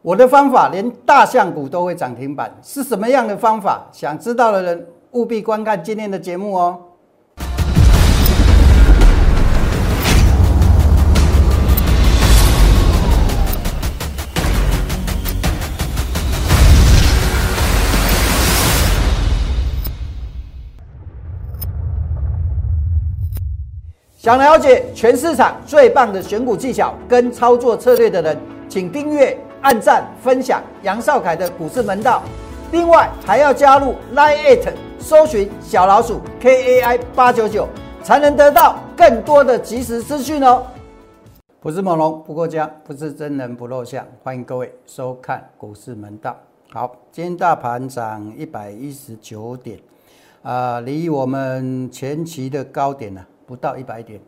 我的方法连大象股都会涨停板，是什么样的方法？想知道的人务必观看今天的节目哦。想了解全市场最棒的选股技巧跟操作策略的人，请订阅。按赞分享杨少凯的股市门道，另外还要加入 Line Eight 搜寻小老鼠 KAI 八九九，才能得到更多的即时资讯哦。不是猛龙不过江，不是真人不露相，欢迎各位收看股市门道。好，今天大盘涨一百一十九点，啊，离我们前期的高点呢不到一百点，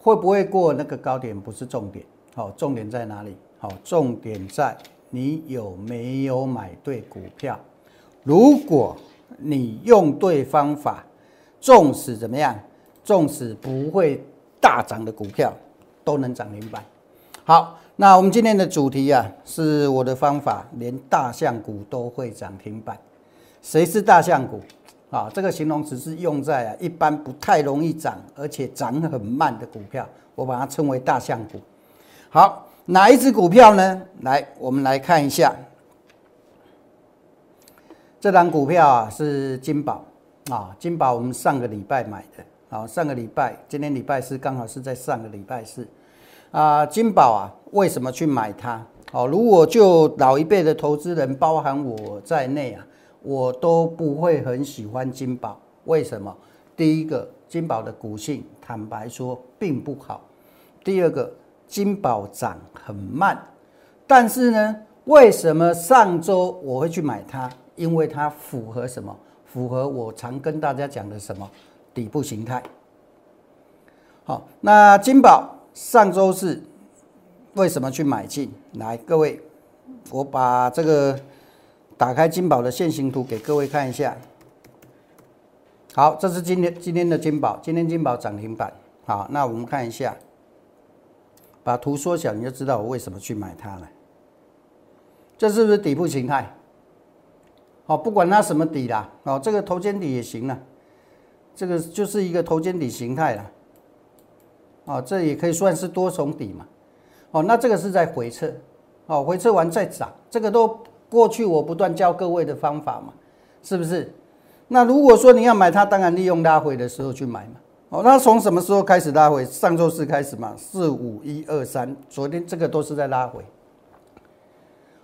会不会过那个高点不是重点，好，重点在哪里？好，重点在你有没有买对股票。如果你用对方法，纵使怎么样，纵使不会大涨的股票，都能涨停板。好，那我们今天的主题啊，是我的方法，连大象股都会涨停板。谁是大象股？啊，这个形容词是用在啊一般不太容易涨，而且涨很慢的股票，我把它称为大象股。好。哪一只股票呢？来，我们来看一下，这张股票啊是金宝啊，金宝我们上个礼拜买的啊，上个礼拜，今天礼拜四刚好是在上个礼拜四啊，金宝啊，为什么去买它？哦，如果就老一辈的投资人，包含我在内啊，我都不会很喜欢金宝。为什么？第一个，金宝的股性，坦白说并不好；第二个。金宝涨很慢，但是呢，为什么上周我会去买它？因为它符合什么？符合我常跟大家讲的什么底部形态。好，那金宝上周是为什么去买进？来，各位，我把这个打开金宝的线形图给各位看一下。好，这是今天今天的金宝，今天金宝涨停板。好，那我们看一下。把图缩小，你就知道我为什么去买它了。这是不是底部形态？哦，不管它什么底啦，哦，这个头肩底也行了，这个就是一个头肩底形态了。哦，这也可以算是多重底嘛。哦，那这个是在回撤，哦，回撤完再涨，这个都过去我不断教各位的方法嘛，是不是？那如果说你要买它，当然利用拉回的时候去买嘛。哦，那从什么时候开始拉回？上周四开始嘛，四五一二三，昨天这个都是在拉回。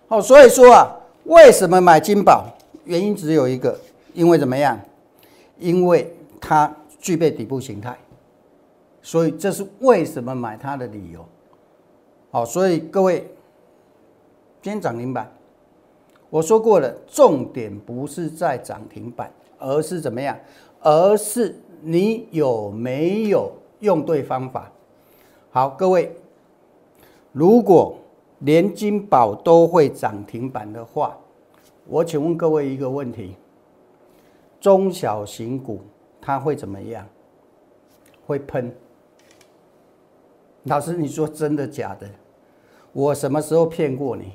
好，所以说啊，为什么买金宝？原因只有一个，因为怎么样？因为它具备底部形态，所以这是为什么买它的理由。好，所以各位，今天涨停板，我说过了，重点不是在涨停板，而是怎么样？而是。你有没有用对方法？好，各位，如果连金宝都会涨停板的话，我请问各位一个问题：中小型股它会怎么样？会喷？老师，你说真的假的？我什么时候骗过你？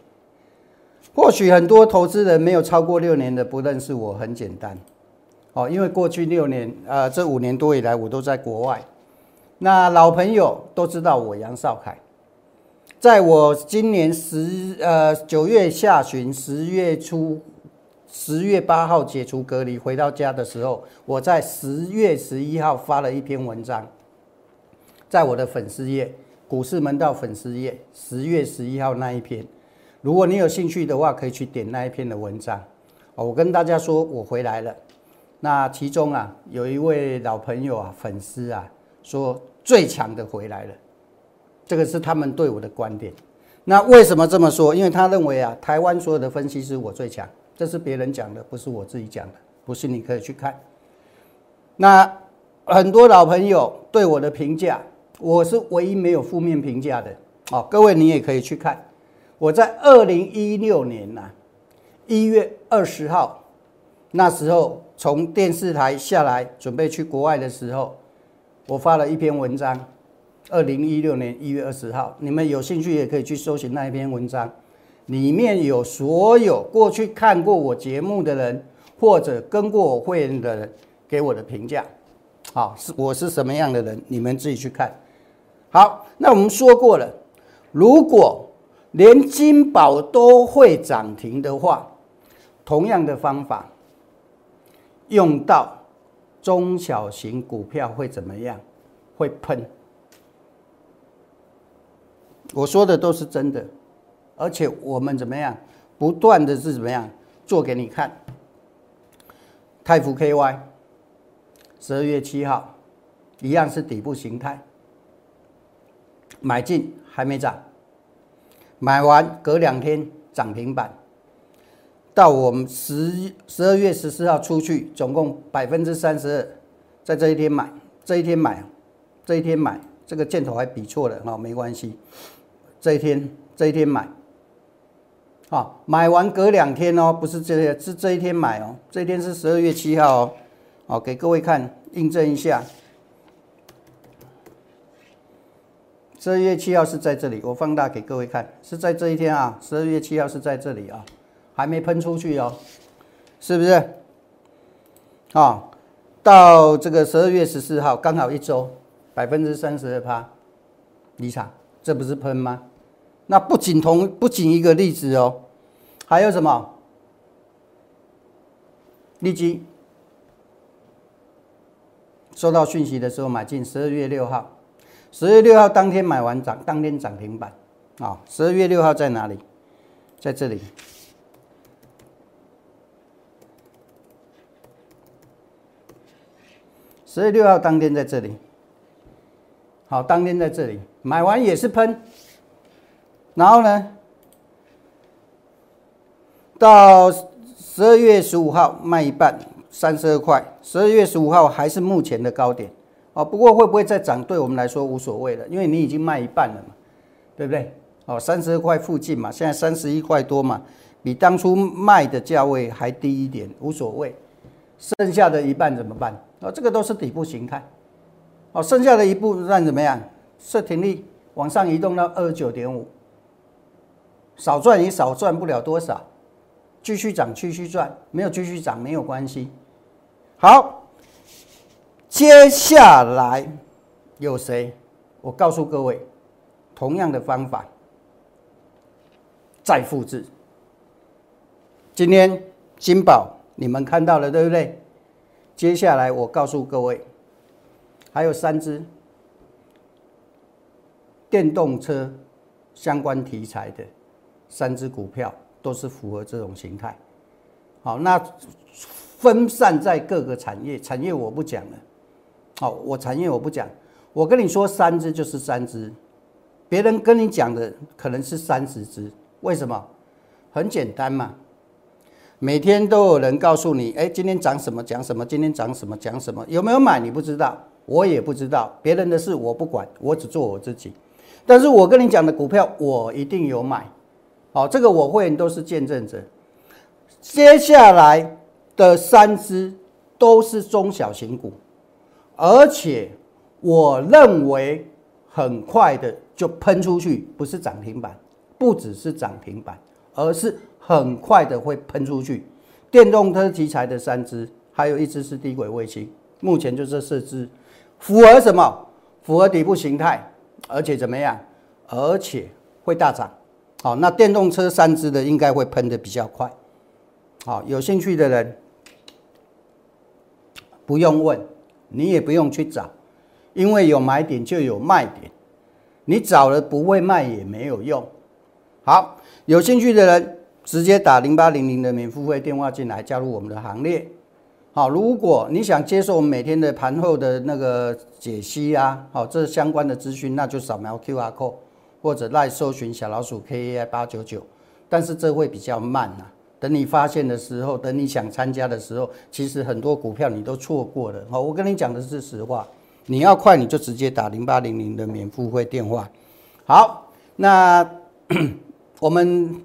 或许很多投资人没有超过六年的不认识我，很简单。哦，因为过去六年，呃，这五年多以来，我都在国外。那老朋友都知道我杨少凯，在我今年十呃九月下旬、十月初、十月八号解除隔离回到家的时候，我在十月十一号发了一篇文章，在我的粉丝页“股市门道”粉丝页，十月十一号那一篇。如果你有兴趣的话，可以去点那一篇的文章。哦，我跟大家说，我回来了。那其中啊，有一位老朋友啊，粉丝啊，说最强的回来了，这个是他们对我的观点。那为什么这么说？因为他认为啊，台湾所有的分析师我最强，这是别人讲的，不是我自己讲的。不信你可以去看。那很多老朋友对我的评价，我是唯一没有负面评价的。哦，各位你也可以去看。我在二零一六年呐，一月二十号，那时候。从电视台下来，准备去国外的时候，我发了一篇文章，二零一六年一月二十号，你们有兴趣也可以去搜寻那一篇文章，里面有所有过去看过我节目的人，或者跟过我会员的人给我的评价。好，是我是什么样的人，你们自己去看。好，那我们说过了，如果连金宝都会涨停的话，同样的方法用到中小型股票会怎么样？会喷。我说的都是真的，而且我们怎么样？不断的是怎么样做给你看？泰福 KY，十二月七号，一样是底部形态，买进还没涨，买完隔两天涨停板，到我们十十二月十四号出去，总共百分之三十二，在这一天买，这一天买，这一天买，这个箭头还比错了，哈，没关系。这一天，这一天买，好，买完隔两天哦，不是这是这一天买哦，这一天是十二月七号哦，好，给各位看，印证一下，十二月七号是在这里，我放大给各位看，是在这一天啊，十二月七号是在这里啊，还没喷出去哦，是不是？好，到这个十二月十四号，刚好一周，百分之三十二趴离场，这不是喷吗？那不仅同不仅一个例子哦，还有什么？立即收到讯息的时候买进，十二月六号，十二月六号当天买完涨，当天涨停板啊！十二月六号在哪里？在这里。十月六号当天在这里，好，当天在这里买完也是喷。然后呢，到十二月十五号卖一半，三十二块。十二月十五号还是目前的高点哦。不过会不会再涨，对我们来说无所谓了，因为你已经卖一半了嘛，对不对？哦，三十二块附近嘛，现在三十一块多嘛，比当初卖的价位还低一点，无所谓。剩下的一半怎么办？哦，这个都是底部形态。哦，剩下的一部分怎么样？设停力往上移动到二十九点五。少赚也少赚不了多少，继续涨继续赚，没有继续涨没有关系。好，接下来有谁？我告诉各位，同样的方法再复制。今天金宝你们看到了对不对？接下来我告诉各位，还有三只电动车相关题材的。三只股票都是符合这种形态，好，那分散在各个产业，产业我不讲了，好，我产业我不讲，我跟你说三只就是三只，别人跟你讲的可能是三十只，为什么？很简单嘛，每天都有人告诉你，哎，今天涨什么讲什么，今天涨什么讲什么，有没有买你不知道，我也不知道，别人的事我不管，我只做我自己，但是我跟你讲的股票，我一定有买。好，这个我会都是见证者。接下来的三只都是中小型股，而且我认为很快的就喷出去，不是涨停板，不只是涨停板，而是很快的会喷出去。电动车题材的三只，还有一只是低轨卫星，目前就这四只，符合什么？符合底部形态，而且怎么样？而且会大涨。好，那电动车三只的应该会喷的比较快。好，有兴趣的人不用问，你也不用去找，因为有买点就有卖点，你找了不会卖也没有用。好，有兴趣的人直接打零八零零的免付费电话进来加入我们的行列。好，如果你想接受我们每天的盘后的那个解析啊，好，这相关的资讯，那就扫描 Q R code。或者赖搜寻小老鼠 K A I 八九九，但是这会比较慢呐。等你发现的时候，等你想参加的时候，其实很多股票你都错过了。好，我跟你讲的是实话。你要快，你就直接打零八零零的免付费电话。好，那我们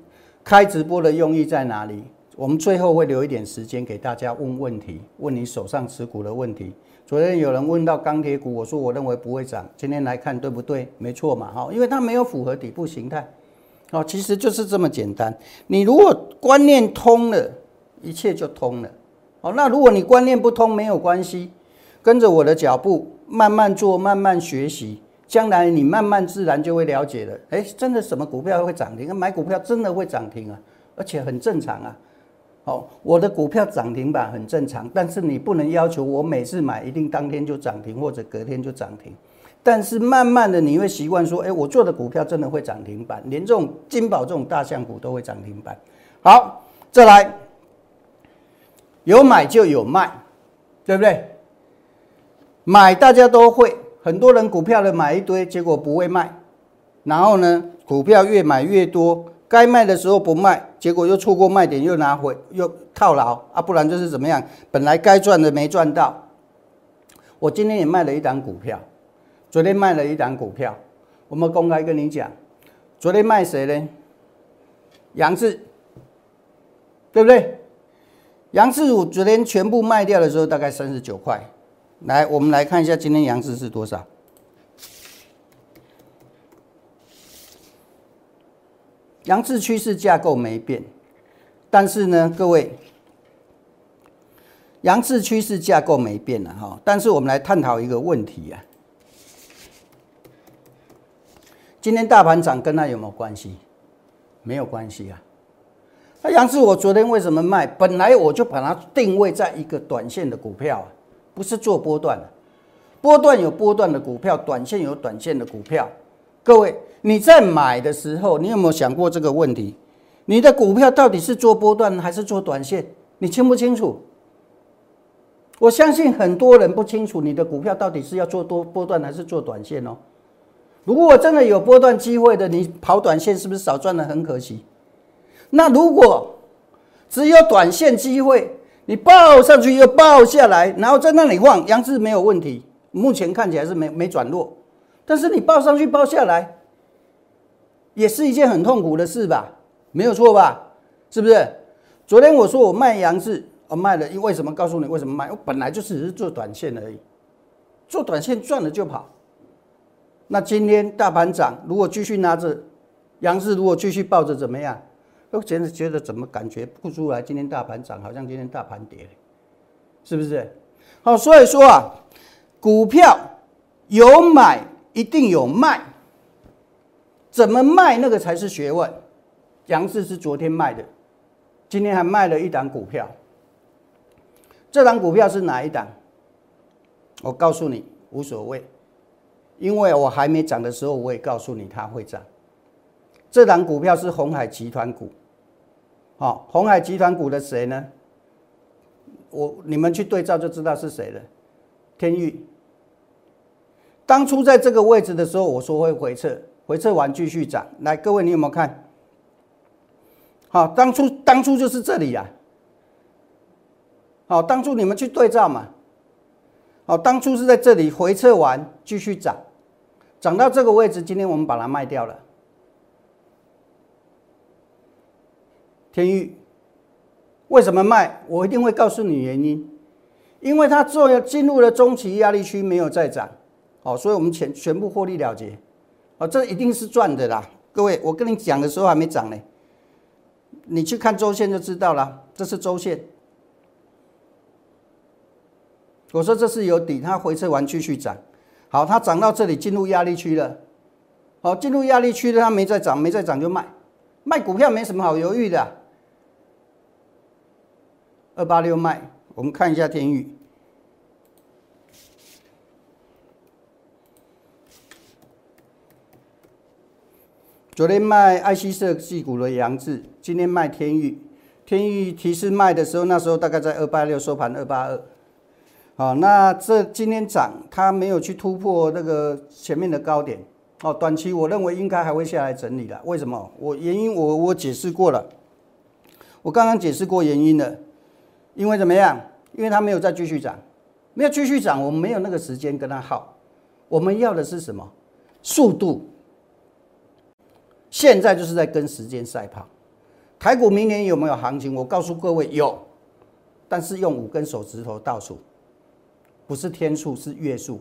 开直播的用意在哪里？我们最后会留一点时间给大家问问题，问你手上持股的问题。昨天有人问到钢铁股，我说我认为不会涨。今天来看对不对？没错嘛，哈，因为它没有符合底部形态，哦，其实就是这么简单。你如果观念通了，一切就通了。哦，那如果你观念不通，没有关系，跟着我的脚步，慢慢做，慢慢学习，将来你慢慢自然就会了解了。哎，真的什么股票会涨停？买股票真的会涨停啊，而且很正常啊。哦，我的股票涨停板很正常，但是你不能要求我每次买一定当天就涨停，或者隔天就涨停。但是慢慢的你会习惯说，哎，我做的股票真的会涨停板，连这种金宝这种大象股都会涨停板。好，再来，有买就有卖，对不对？买大家都会，很多人股票的买一堆，结果不会卖，然后呢，股票越买越多，该卖的时候不卖，结果又错过卖点，又拿回又套牢啊，不然就是怎么样？本来该赚的没赚到。我今天也卖了一档股票。昨天卖了一档股票，我们公开跟你讲，昨天卖谁呢？杨志，对不对？杨志我昨天全部卖掉的时候，大概三十九块。来，我们来看一下今天杨志是多少。杨志趋势架构没变，但是呢，各位，杨志趋势架构没变了哈。但是我们来探讨一个问题啊。今天大盘涨跟它有没有关系？没有关系啊。那杨志，我昨天为什么卖？本来我就把它定位在一个短线的股票，不是做波段的。波段有波段的股票，短线有短线的股票。各位，你在买的时候，你有没有想过这个问题？你的股票到底是做波段还是做短线？你清不清楚？我相信很多人不清楚你的股票到底是要做多波段还是做短线哦。如果我真的有波段机会的，你跑短线是不是少赚了？很可惜。那如果只有短线机会，你报上去又报下来，然后在那里晃，杨志没有问题，目前看起来是没没转弱。但是你报上去报下来，也是一件很痛苦的事吧？没有错吧？是不是？昨天我说我卖杨志，我卖了，因为什么？告诉你为什么卖？我本来就只是做短线而已，做短线赚了就跑。那今天大盘涨，如果继续拿着，杨氏如果继续抱着怎么样？我简直觉得怎么感觉不出来？今天大盘涨，好像今天大盘跌，是不是？好，所以说啊，股票有买一定有卖，怎么卖那个才是学问。杨氏是昨天卖的，今天还卖了一档股票。这档股票是哪一档？我告诉你，无所谓。因为我还没涨的时候，我也告诉你它会涨。这档股票是红海集团股，好，红海集团股的谁呢？我你们去对照就知道是谁了。天域，当初在这个位置的时候，我说会回撤，回撤完继续涨。来，各位你有没有看？好，当初当初就是这里呀。好，当初你们去对照嘛。好，当初是在这里回撤完继续涨。涨到这个位置，今天我们把它卖掉了。天域为什么卖？我一定会告诉你原因，因为它做进入了中期压力区，没有再涨，哦，所以我们全全部获利了结，哦，这一定是赚的啦。各位，我跟你讲的时候还没涨呢，你去看周线就知道了，这是周线。我说这是有底，它回撤完继续涨。好，它涨到这里进入压力区了。好，进入压力区了，它没再涨，没再涨就卖。卖股票没什么好犹豫的。二八六卖，我们看一下天宇。昨天卖爱希设计股的杨志，今天卖天宇。天宇提示卖的时候，那时候大概在二八六收盘二八二。好，那这今天涨，它没有去突破那个前面的高点，哦，短期我认为应该还会下来整理的。为什么？我原因我我解释过了，我刚刚解释过原因了。因为怎么样？因为它没有再继续涨，没有继续涨，我们没有那个时间跟它耗。我们要的是什么？速度。现在就是在跟时间赛跑。台股明年有没有行情？我告诉各位有，但是用五根手指头倒数。不是天数，是月数。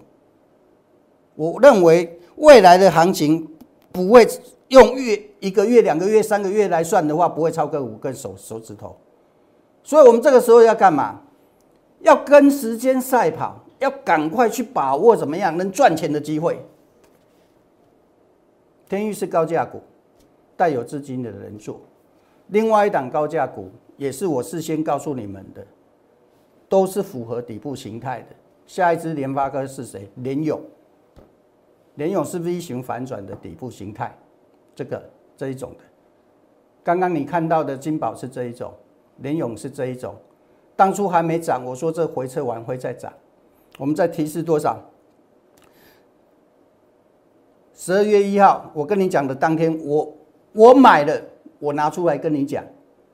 我认为未来的行情不会用月一个月、两个月、三个月来算的话，不会超过五根手手指头。所以，我们这个时候要干嘛？要跟时间赛跑，要赶快去把握怎么样能赚钱的机会。天域是高价股，带有资金的人做。另外一档高价股也是我事先告诉你们的，都是符合底部形态的。下一支联发科是谁？联勇。联勇是 V 型反转的底部形态，这个这一种的。刚刚你看到的金宝是这一种，联勇是这一种。当初还没涨，我说这回撤完会再涨。我们再提示多少？十二月一号，我跟你讲的当天，我我买了，我拿出来跟你讲，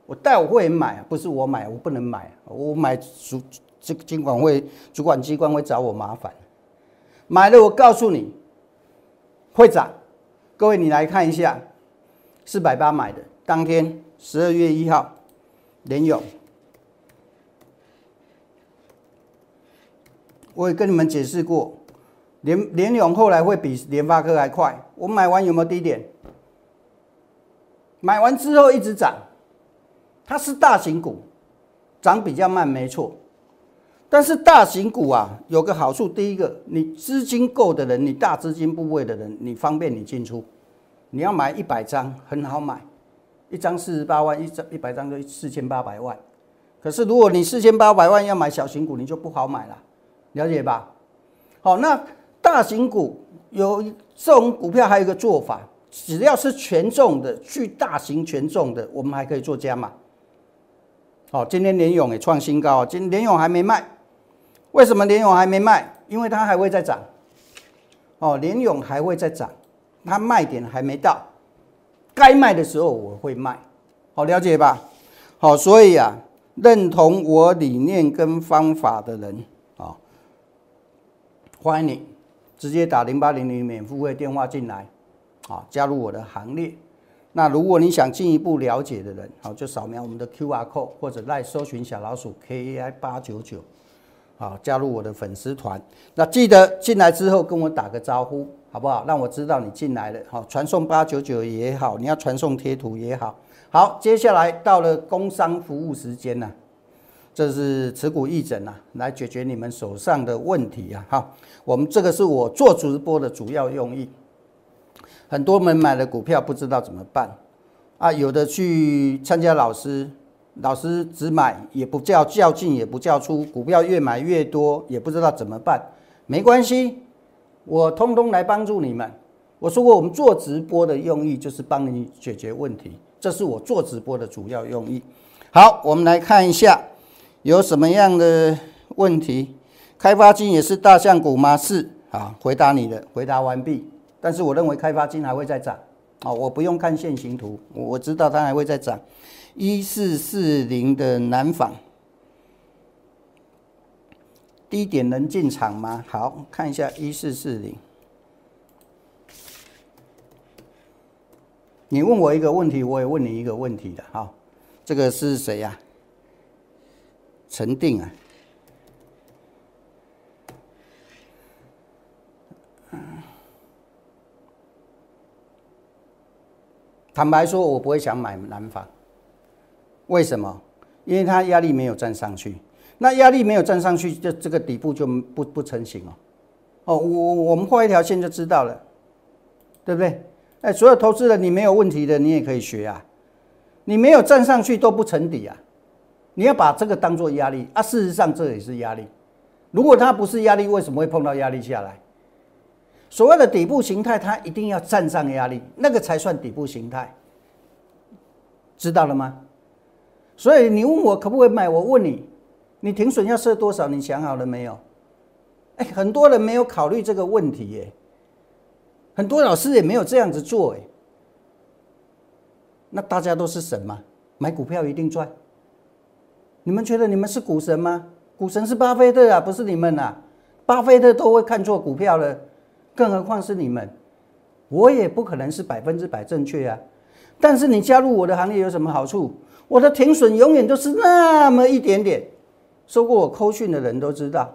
我带我会员买，不是我买，我不能买，我买主这个监管会主管机关会找我麻烦。买了，我告诉你。会涨，各位你来看一下，四百八买的，当天十二月一号，联勇，我也跟你们解释过，联联勇后来会比联发科还快。我买完有没有低点？买完之后一直涨，它是大型股，涨比较慢，没错。但是大型股啊，有个好处，第一个，你资金够的人，你大资金部位的人，你方便你进出。你要买一百张，很好买，一张四十八万，一张一百张就四千八百万。可是如果你四千八百万要买小型股，你就不好买了，了解吧？好，那大型股有这种股票，还有一个做法，只要是权重的，去大型权重的，我们还可以做加码。好，今天联勇也创新高，今联勇还没卖。为什么联勇还没卖？因为它还会再涨。哦，联勇还会再涨，它卖点还没到，该卖的时候我会卖。好，了解吧？好，所以啊，认同我理念跟方法的人啊，欢迎你直接打零八零零免付费电话进来，啊，加入我的行列。那如果你想进一步了解的人，好，就扫描我们的 Q R code 或者来搜寻小老鼠 K A I 八九九。好，加入我的粉丝团。那记得进来之后跟我打个招呼，好不好？让我知道你进来了。好，传送八九九也好，你要传送贴图也好。好，接下来到了工商服务时间了，这是持股义诊啊，来解决你们手上的问题啊。好，我们这个是我做直播的主要用意。很多人买了股票不知道怎么办啊，有的去参加老师。老师只买也不叫较劲，也不叫出股票越买越多，也不知道怎么办。没关系，我通通来帮助你们。我说过，我们做直播的用意就是帮你解决问题，这是我做直播的主要用意。好，我们来看一下有什么样的问题。开发金也是大象股吗？是啊，回答你的，回答完毕。但是我认为开发金还会再涨啊，我不用看线形图，我知道它还会再涨。一四四零的南纺低点能进场吗？好看一下一四四零。你问我一个问题，我也问你一个问题的。好，这个是谁呀？陈定啊。坦白说，我不会想买南纺。为什么？因为它压力没有站上去，那压力没有站上去，这这个底部就不不成型哦。哦，我我们画一条线就知道了，对不对？哎，所有投资人，你没有问题的，你也可以学啊。你没有站上去都不成底啊，你要把这个当做压力啊。事实上这也是压力。如果它不是压力，为什么会碰到压力下来？所谓的底部形态，它一定要站上压力，那个才算底部形态，知道了吗？所以你问我可不可以买？我问你，你停损要设多少？你想好了没有？哎，很多人没有考虑这个问题耶。很多老师也没有这样子做哎。那大家都是神吗？买股票一定赚？你们觉得你们是股神吗？股神是巴菲特啊，不是你们呐。巴菲特都会看错股票了，更何况是你们？我也不可能是百分之百正确啊。但是你加入我的行业有什么好处？我的停损永远都是那么一点点，收过我扣讯的人都知道，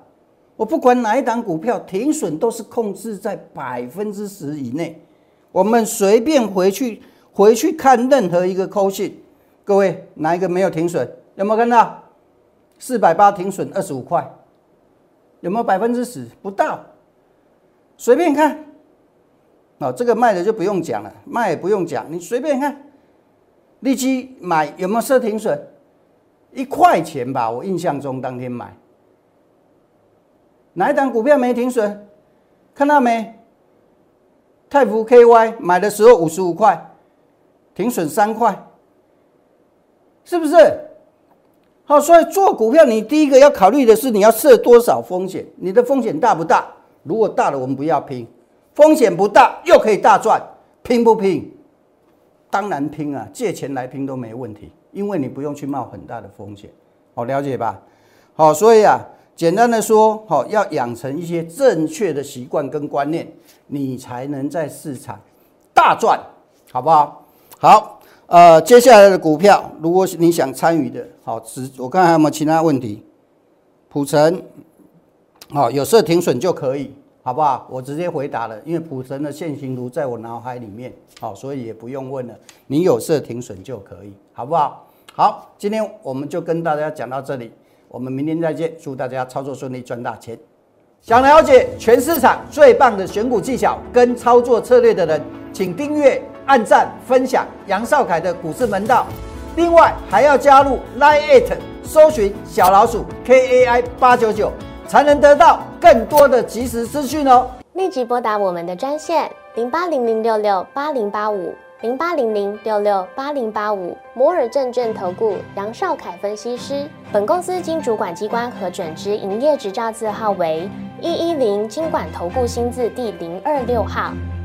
我不管哪一档股票停损都是控制在百分之十以内，我们随便回去回去看任何一个扣信，各位哪一个没有停损？有没有看到？四百八停损二十五块，有没有百分之十？不到。随便看。哦，这个卖的就不用讲了，卖也不用讲，你随便看。立即买有没有设停损？一块钱吧，我印象中当天买。哪一档股票没停损？看到没？泰福 KY 买的时候五十五块，停损三块，是不是？好，所以做股票，你第一个要考虑的是你要设多少风险，你的风险大不大？如果大了，我们不要拼；风险不大，又可以大赚，拼不拼？当然拼啊，借钱来拼都没问题，因为你不用去冒很大的风险。好，了解吧？好，所以啊。简单的说，好，要养成一些正确的习惯跟观念，你才能在市场大赚，好不好？好，呃，接下来的股票，如果你想参与的，好，只我看还有没有其他问题？普成，好，有设停损就可以，好不好？我直接回答了，因为普神的线形图在我脑海里面，好，所以也不用问了，你有设停损就可以，好不好？好，今天我们就跟大家讲到这里。我们明天再见，祝大家操作顺利，赚大钱。想了解全市场最棒的选股技巧跟操作策略的人，请订阅、按赞、分享杨少凯的股市门道。另外还要加入 Line It，搜寻小老鼠 KAI 八九九，才能得到更多的及时资讯哦。立即拨打我们的专线零八零零六六八零八五。零八零零六六八零八五摩尔证券投顾杨少凯分析师，本公司经主管机关核准之营业执照字号为一一零金管投顾新字第零二六号。